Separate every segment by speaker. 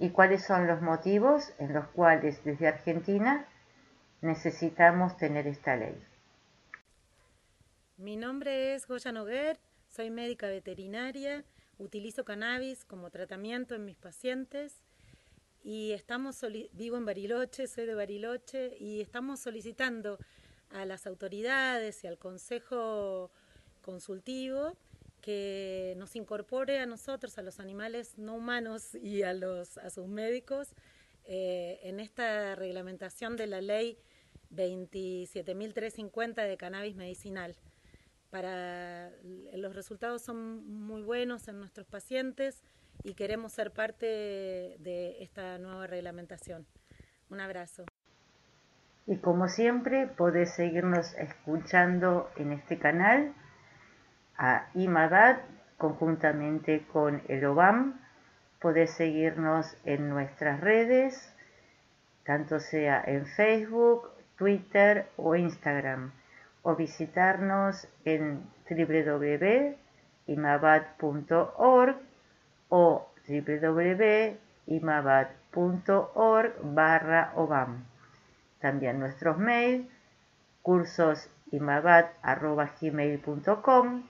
Speaker 1: y cuáles son los motivos en los cuales desde Argentina necesitamos tener esta ley.
Speaker 2: Mi nombre es Goya Noguer, soy médica veterinaria, utilizo cannabis como tratamiento en mis pacientes y estamos vivo en Bariloche, soy de Bariloche y estamos solicitando a las autoridades y al Consejo Consultivo que nos incorpore a nosotros, a los animales no humanos y a, los, a sus médicos eh, en esta reglamentación de la ley 27.350 de cannabis medicinal. Para, los resultados son muy buenos en nuestros pacientes y queremos ser parte de esta nueva reglamentación. Un abrazo.
Speaker 1: Y como siempre, podés seguirnos escuchando en este canal a conjuntamente con el OBAM. Podés seguirnos en nuestras redes, tanto sea en Facebook, Twitter o Instagram, o visitarnos en www.imabad.org o www.imabad.org barra OBAM. También nuestros mails, cursosImabad.gmail.com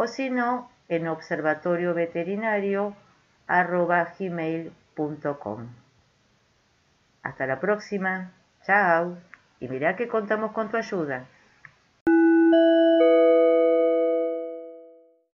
Speaker 1: o si no en observatorioveterinario.gmail.com. Hasta la próxima. Chao. Y mira que contamos con tu ayuda.